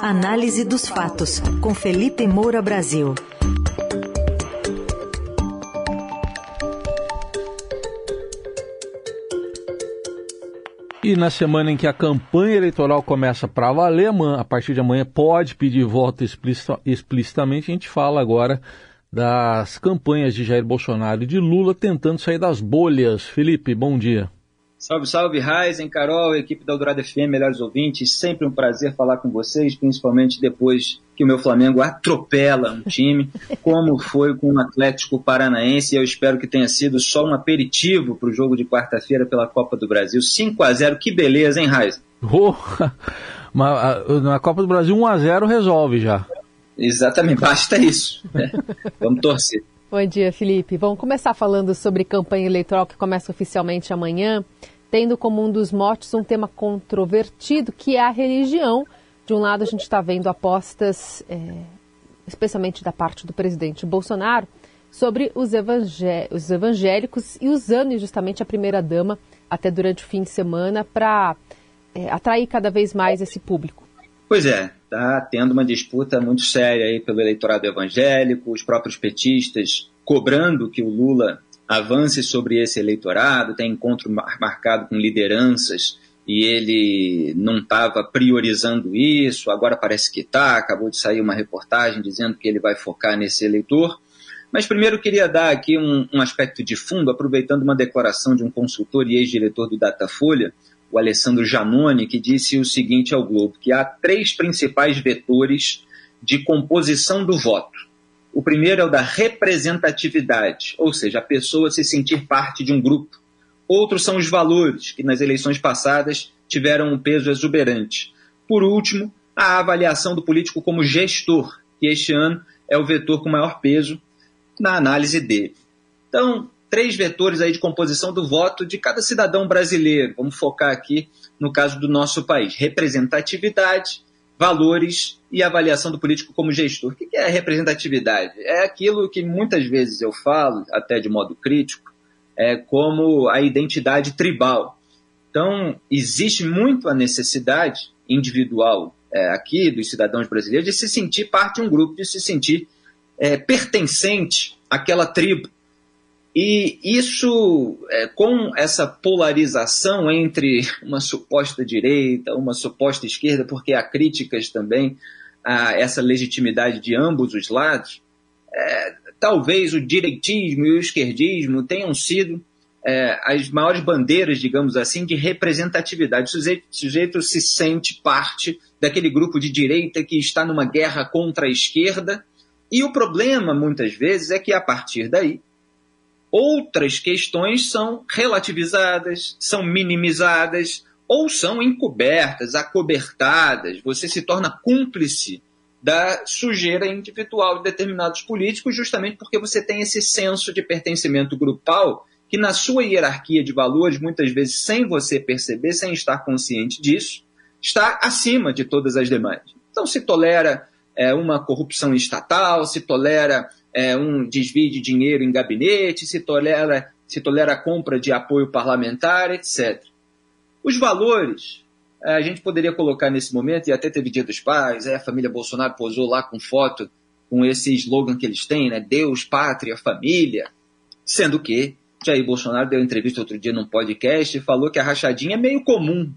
Análise dos fatos, com Felipe Moura Brasil. E na semana em que a campanha eleitoral começa para valer, a partir de amanhã pode pedir voto explicitamente, a gente fala agora das campanhas de Jair Bolsonaro e de Lula tentando sair das bolhas. Felipe, bom dia. Salve, salve, Raizen, Carol, equipe da Eldorado FM, melhores ouvintes. Sempre um prazer falar com vocês, principalmente depois que o meu Flamengo atropela um time, como foi com o Atlético Paranaense. Eu espero que tenha sido só um aperitivo para o jogo de quarta-feira pela Copa do Brasil. 5 a 0 que beleza, hein, Raizen? Oh, na Copa do Brasil, 1 a 0 resolve já. Exatamente, basta isso. Né? Vamos torcer. Bom dia, Felipe. Vamos começar falando sobre campanha eleitoral que começa oficialmente amanhã, tendo como um dos motes um tema controvertido, que é a religião. De um lado, a gente está vendo apostas, é, especialmente da parte do presidente Bolsonaro, sobre os, evangé os evangélicos e usando justamente a primeira-dama até durante o fim de semana para é, atrair cada vez mais esse público. Pois é, está tendo uma disputa muito séria aí pelo eleitorado evangélico, os próprios petistas cobrando que o Lula avance sobre esse eleitorado, tem encontro marcado com lideranças e ele não estava priorizando isso, agora parece que está, acabou de sair uma reportagem dizendo que ele vai focar nesse eleitor. Mas primeiro queria dar aqui um, um aspecto de fundo, aproveitando uma declaração de um consultor e ex-diretor do Datafolha, o Alessandro Janoni, que disse o seguinte ao Globo, que há três principais vetores de composição do voto. O primeiro é o da representatividade, ou seja, a pessoa se sentir parte de um grupo. Outros são os valores, que nas eleições passadas tiveram um peso exuberante. Por último, a avaliação do político como gestor, que este ano é o vetor com maior peso na análise dele. Então, três vetores aí de composição do voto de cada cidadão brasileiro. Vamos focar aqui no caso do nosso país: representatividade, valores e avaliação do político como gestor. O que é representatividade? É aquilo que muitas vezes eu falo, até de modo crítico, é como a identidade tribal. Então, existe muito a necessidade individual é, aqui dos cidadãos brasileiros de se sentir parte de um grupo, de se sentir é, pertencente àquela tribo e isso, é, com essa polarização entre uma suposta direita, uma suposta esquerda, porque há críticas também a essa legitimidade de ambos os lados, é, talvez o direitismo e o esquerdismo tenham sido é, as maiores bandeiras, digamos assim, de representatividade. O sujeito, o sujeito se sente parte daquele grupo de direita que está numa guerra contra a esquerda. E o problema, muitas vezes, é que a partir daí Outras questões são relativizadas, são minimizadas ou são encobertas, acobertadas. Você se torna cúmplice da sujeira individual de determinados políticos, justamente porque você tem esse senso de pertencimento grupal que, na sua hierarquia de valores, muitas vezes sem você perceber, sem estar consciente disso, está acima de todas as demais. Então, se tolera é, uma corrupção estatal, se tolera é, um desvio de dinheiro em gabinete, se tolera, se tolera a compra de apoio parlamentar, etc. Os valores, é, a gente poderia colocar nesse momento, e até teve Dia dos Pais, é, a família Bolsonaro posou lá com foto, com esse slogan que eles têm, né? Deus, pátria, família. Sendo que Jair Bolsonaro deu entrevista outro dia num podcast e falou que a rachadinha é meio comum.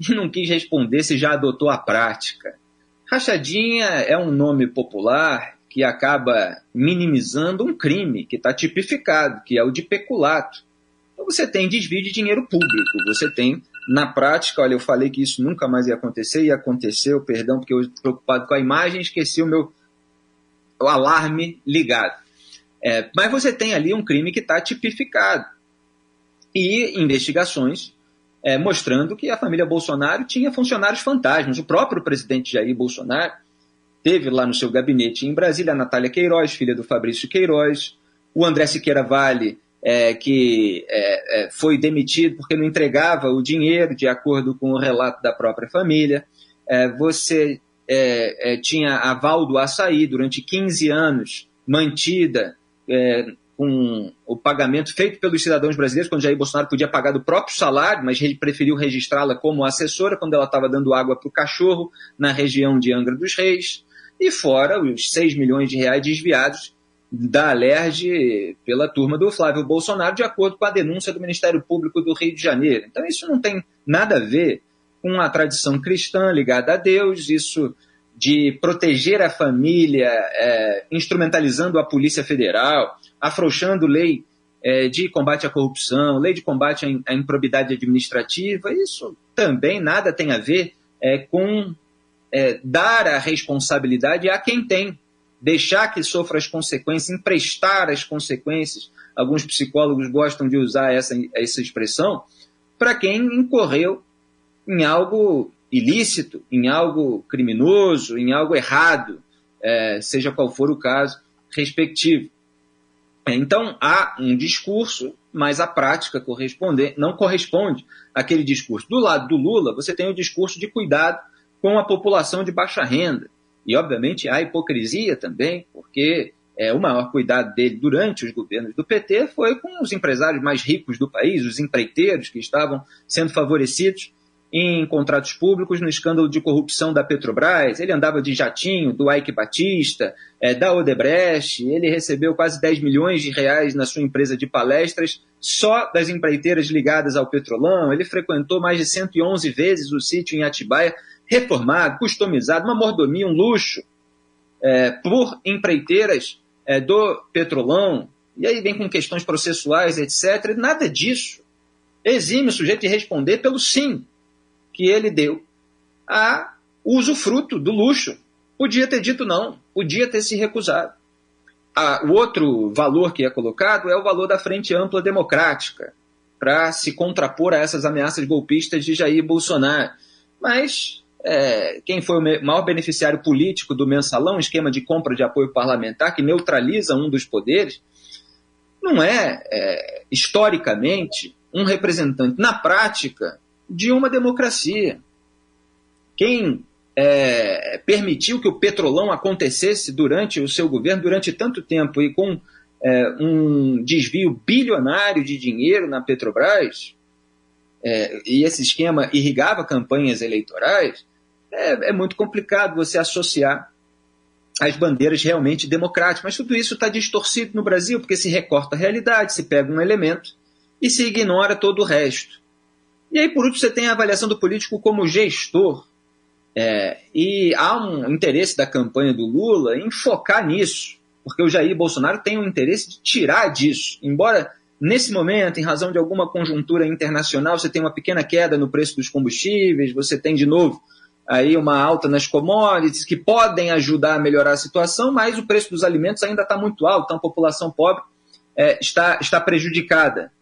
E não quis responder se já adotou a prática. Rachadinha é um nome popular que acaba minimizando um crime que está tipificado, que é o de peculato. Então você tem desvio de dinheiro público, você tem, na prática, olha, eu falei que isso nunca mais ia acontecer, e aconteceu, perdão, porque eu estou preocupado com a imagem, esqueci o meu o alarme ligado. É, mas você tem ali um crime que está tipificado. E investigações é, mostrando que a família Bolsonaro tinha funcionários fantasmas. O próprio presidente Jair Bolsonaro teve lá no seu gabinete em Brasília a Natália Queiroz, filha do Fabrício Queiroz, o André Siqueira Vale, é, que é, é, foi demitido porque não entregava o dinheiro, de acordo com o relato da própria família. É, você é, é, tinha a Val do Açaí, durante 15 anos, mantida com o pagamento feito pelos cidadãos brasileiros, quando Jair Bolsonaro podia pagar do próprio salário, mas ele preferiu registrá-la como assessora quando ela estava dando água para o cachorro na região de Angra dos Reis, e fora os 6 milhões de reais desviados da Alerj pela turma do Flávio Bolsonaro, de acordo com a denúncia do Ministério Público do Rio de Janeiro. Então isso não tem nada a ver com a tradição cristã ligada a Deus, isso de proteger a família, é, instrumentalizando a Polícia Federal, afrouxando lei é, de combate à corrupção, lei de combate à improbidade administrativa, isso também nada tem a ver é, com é, dar a responsabilidade a quem tem, deixar que sofra as consequências, emprestar as consequências. Alguns psicólogos gostam de usar essa, essa expressão para quem incorreu em algo ilícito, em algo criminoso, em algo errado, é, seja qual for o caso respectivo. Então há um discurso, mas a prática corresponde, não corresponde àquele discurso. Do lado do Lula, você tem o discurso de cuidado com a população de baixa renda. E, obviamente, há hipocrisia também, porque é, o maior cuidado dele durante os governos do PT foi com os empresários mais ricos do país, os empreiteiros que estavam sendo favorecidos em contratos públicos no escândalo de corrupção da Petrobras. Ele andava de jatinho do Ike Batista, é, da Odebrecht, ele recebeu quase 10 milhões de reais na sua empresa de palestras só das empreiteiras ligadas ao petrolão. Ele frequentou mais de 111 vezes o sítio em Atibaia, reformado, customizado, uma mordomia, um luxo, é, por empreiteiras é, do petrolão. E aí vem com questões processuais, etc. Nada disso exime o sujeito de responder pelo sim que ele deu a usufruto do luxo. Podia ter dito não, podia ter se recusado. Ah, o outro valor que é colocado é o valor da Frente Ampla Democrática, para se contrapor a essas ameaças golpistas de Jair Bolsonaro. Mas é, quem foi o maior beneficiário político do mensalão, esquema de compra de apoio parlamentar, que neutraliza um dos poderes, não é, é historicamente um representante, na prática, de uma democracia. Quem é, permitiu que o petrolão acontecesse durante o seu governo, durante tanto tempo, e com é, um desvio bilionário de dinheiro na Petrobras, é, e esse esquema irrigava campanhas eleitorais, é, é muito complicado você associar as bandeiras realmente democráticas. Mas tudo isso está distorcido no Brasil, porque se recorta a realidade, se pega um elemento e se ignora todo o resto. E aí, por último, você tem a avaliação do político como gestor. É, e há um interesse da campanha do Lula em focar nisso, porque o Jair Bolsonaro tem um interesse de tirar disso. Embora nesse momento, em razão de alguma conjuntura internacional, você tem uma pequena queda no preço dos combustíveis, você tem de novo aí uma alta nas commodities que podem ajudar a melhorar a situação, mas o preço dos alimentos ainda está muito alto, então a população pobre é, está, está prejudicada.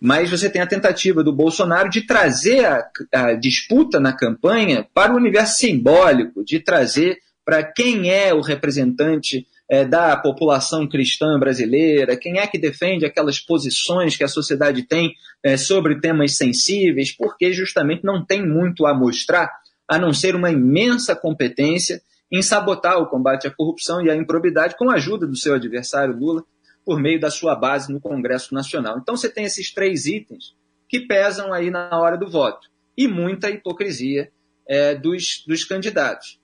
Mas você tem a tentativa do Bolsonaro de trazer a, a disputa na campanha para o universo simbólico, de trazer para quem é o representante é, da população cristã brasileira, quem é que defende aquelas posições que a sociedade tem é, sobre temas sensíveis, porque justamente não tem muito a mostrar, a não ser uma imensa competência em sabotar o combate à corrupção e à improbidade com a ajuda do seu adversário Lula, por meio da sua base no Congresso Nacional. Então você tem esses três itens que pesam aí na hora do voto e muita hipocrisia é, dos, dos candidatos.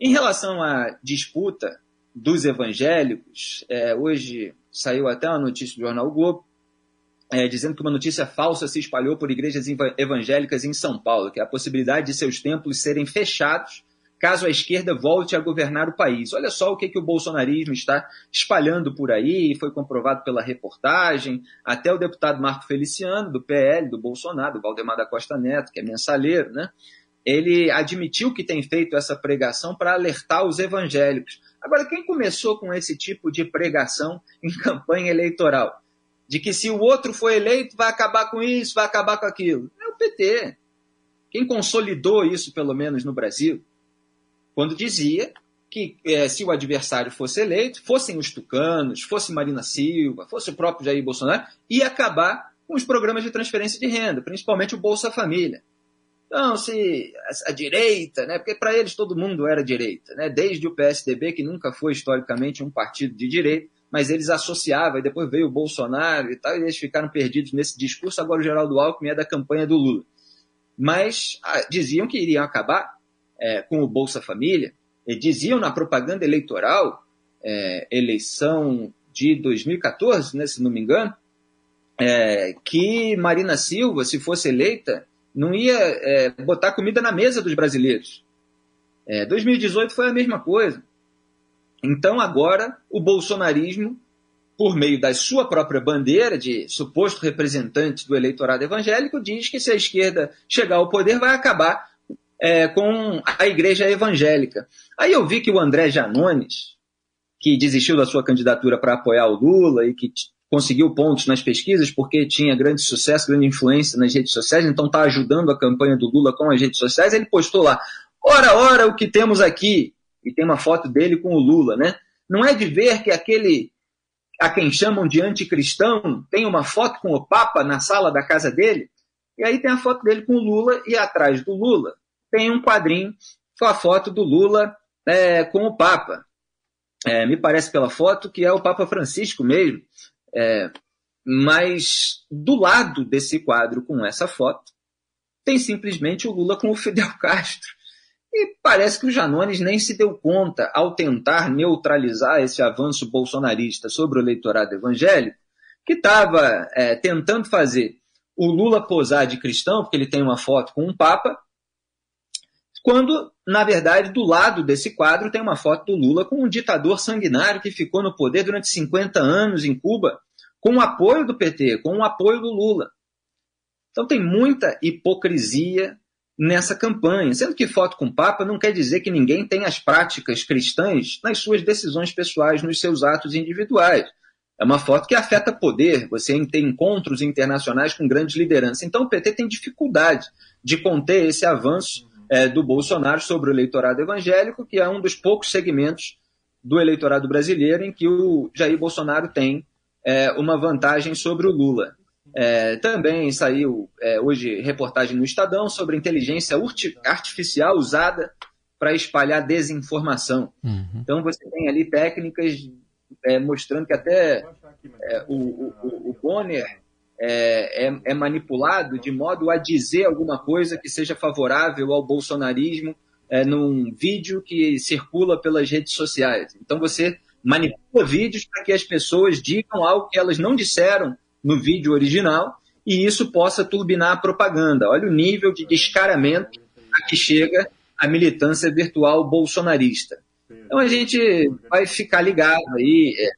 Em relação à disputa dos evangélicos, é, hoje saiu até uma notícia do Jornal Globo, é, dizendo que uma notícia falsa se espalhou por igrejas evangélicas em São Paulo, que é a possibilidade de seus templos serem fechados caso a esquerda volte a governar o país. Olha só o que, que o bolsonarismo está espalhando por aí, foi comprovado pela reportagem, até o deputado Marco Feliciano, do PL, do Bolsonaro, do Valdemar da Costa Neto, que é mensaleiro, né? ele admitiu que tem feito essa pregação para alertar os evangélicos. Agora, quem começou com esse tipo de pregação em campanha eleitoral? De que se o outro for eleito, vai acabar com isso, vai acabar com aquilo. É o PT. Quem consolidou isso, pelo menos no Brasil, quando dizia que é, se o adversário fosse eleito, fossem os tucanos, fosse Marina Silva, fosse o próprio Jair Bolsonaro, ia acabar com os programas de transferência de renda, principalmente o Bolsa Família. Então, se a, a direita, né, porque para eles todo mundo era direita, né, desde o PSDB, que nunca foi historicamente um partido de direita, mas eles associavam, e depois veio o Bolsonaro e tal, e eles ficaram perdidos nesse discurso. Agora o Geraldo Alckmin é da campanha do Lula. Mas ah, diziam que iriam acabar é, com o Bolsa Família, e diziam na propaganda eleitoral, é, eleição de 2014, né, se não me engano, é, que Marina Silva, se fosse eleita, não ia é, botar comida na mesa dos brasileiros. 2018 é, foi a mesma coisa. Então agora o bolsonarismo, por meio da sua própria bandeira de suposto representante do eleitorado evangélico, diz que se a esquerda chegar ao poder vai acabar é, com a igreja evangélica. Aí eu vi que o André Janones, que desistiu da sua candidatura para apoiar o Lula e que conseguiu pontos nas pesquisas porque tinha grande sucesso, grande influência nas redes sociais, então está ajudando a campanha do Lula com as redes sociais. Ele postou lá: ora, ora, o que temos aqui? E tem uma foto dele com o Lula, né? Não é de ver que aquele a quem chamam de anticristão tem uma foto com o Papa na sala da casa dele? E aí tem a foto dele com o Lula e atrás do Lula tem um quadrinho com a foto do Lula é, com o Papa. É, me parece pela foto que é o Papa Francisco mesmo. É, mas do lado desse quadro com essa foto, tem simplesmente o Lula com o Fidel Castro. E parece que o Janones nem se deu conta, ao tentar neutralizar esse avanço bolsonarista sobre o eleitorado evangélico, que estava é, tentando fazer o Lula posar de cristão, porque ele tem uma foto com um Papa, quando, na verdade, do lado desse quadro tem uma foto do Lula com um ditador sanguinário que ficou no poder durante 50 anos em Cuba, com o apoio do PT, com o apoio do Lula. Então tem muita hipocrisia nessa campanha, sendo que foto com Papa não quer dizer que ninguém tem as práticas cristãs nas suas decisões pessoais, nos seus atos individuais. É uma foto que afeta poder, você tem encontros internacionais com grandes lideranças. Então o PT tem dificuldade de conter esse avanço é, do Bolsonaro sobre o eleitorado evangélico, que é um dos poucos segmentos do eleitorado brasileiro em que o Jair Bolsonaro tem é, uma vantagem sobre o Lula. É, também saiu é, hoje reportagem no Estadão sobre inteligência artificial usada para espalhar desinformação. Uhum. Então você tem ali técnicas é, mostrando que até é, o, o, o Bonner é, é, é, manipulado de modo a dizer alguma coisa que seja favorável ao bolsonarismo é, num vídeo que circula pelas redes sociais. Então você manipula vídeos para que as pessoas digam algo que elas não disseram no vídeo original e isso possa turbinar a propaganda. Olha o nível de descaramento a que chega a militância virtual bolsonarista. Então a gente vai ficar ligado aí é,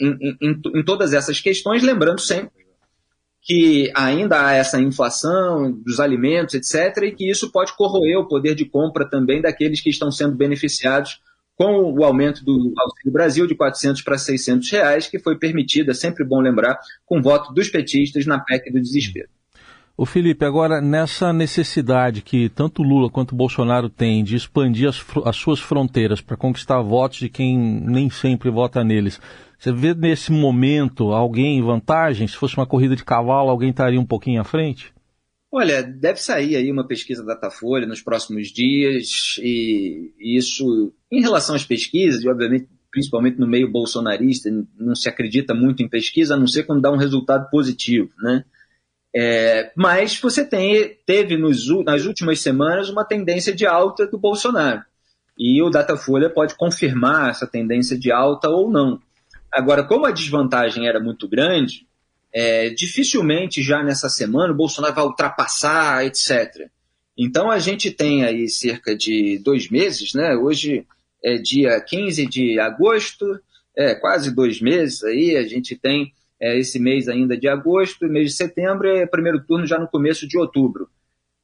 em, em, em, em todas essas questões, lembrando sempre que ainda há essa inflação dos alimentos, etc., e que isso pode corroer o poder de compra também daqueles que estão sendo beneficiados com o aumento do Auxílio Brasil de 400 para 600 reais, que foi permitido, é sempre bom lembrar, com voto dos petistas na PEC do desespero. O Felipe, agora nessa necessidade que tanto Lula quanto Bolsonaro têm de expandir as, as suas fronteiras para conquistar votos de quem nem sempre vota neles, você vê nesse momento alguém em vantagem? Se fosse uma corrida de cavalo, alguém estaria um pouquinho à frente? Olha, deve sair aí uma pesquisa da Datafolha nos próximos dias, e isso, em relação às pesquisas, e obviamente, principalmente no meio bolsonarista, não se acredita muito em pesquisa, a não ser quando dá um resultado positivo, né? É, mas você tem, teve nos, nas últimas semanas uma tendência de alta do Bolsonaro. E o Datafolha pode confirmar essa tendência de alta ou não. Agora, como a desvantagem era muito grande, é, dificilmente já nessa semana o Bolsonaro vai ultrapassar, etc. Então a gente tem aí cerca de dois meses, né? Hoje é dia 15 de agosto, é quase dois meses aí, a gente tem é, esse mês ainda de agosto, mês de setembro é primeiro turno já no começo de outubro.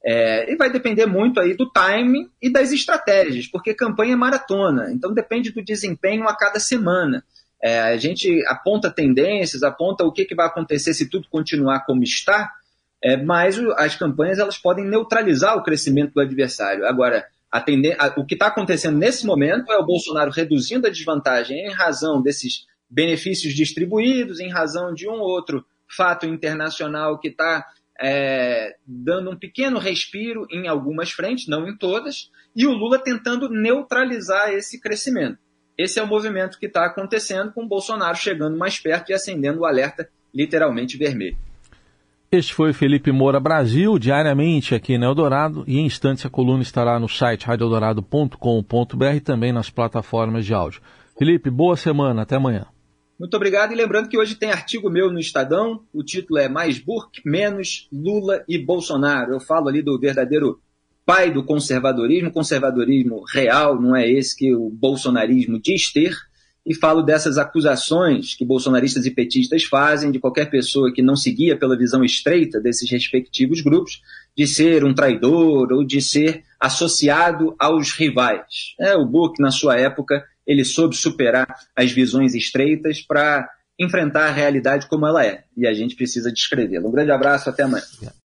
É, e vai depender muito aí do timing e das estratégias, porque campanha é maratona, então depende do desempenho a cada semana. É, a gente aponta tendências, aponta o que, que vai acontecer se tudo continuar como está, é, mas as campanhas elas podem neutralizar o crescimento do adversário. Agora, a a, o que está acontecendo nesse momento é o Bolsonaro reduzindo a desvantagem em razão desses benefícios distribuídos, em razão de um ou outro fato internacional que está é, dando um pequeno respiro em algumas frentes, não em todas, e o Lula tentando neutralizar esse crescimento esse é o movimento que está acontecendo com o Bolsonaro chegando mais perto e acendendo o alerta literalmente vermelho. Este foi Felipe Moura Brasil, diariamente aqui na Eldorado, e em instantes a coluna estará no site radioeldorado.com.br e também nas plataformas de áudio. Felipe, boa semana, até amanhã. Muito obrigado e lembrando que hoje tem artigo meu no Estadão, o título é Mais Burke, Menos Lula e Bolsonaro. Eu falo ali do verdadeiro pai do conservadorismo, conservadorismo real, não é esse que o bolsonarismo diz ter, e falo dessas acusações que bolsonaristas e petistas fazem de qualquer pessoa que não seguia pela visão estreita desses respectivos grupos de ser um traidor ou de ser associado aos rivais. É, o Burke, na sua época, ele soube superar as visões estreitas para enfrentar a realidade como ela é. E a gente precisa descrevê-la. Um grande abraço, até amanhã.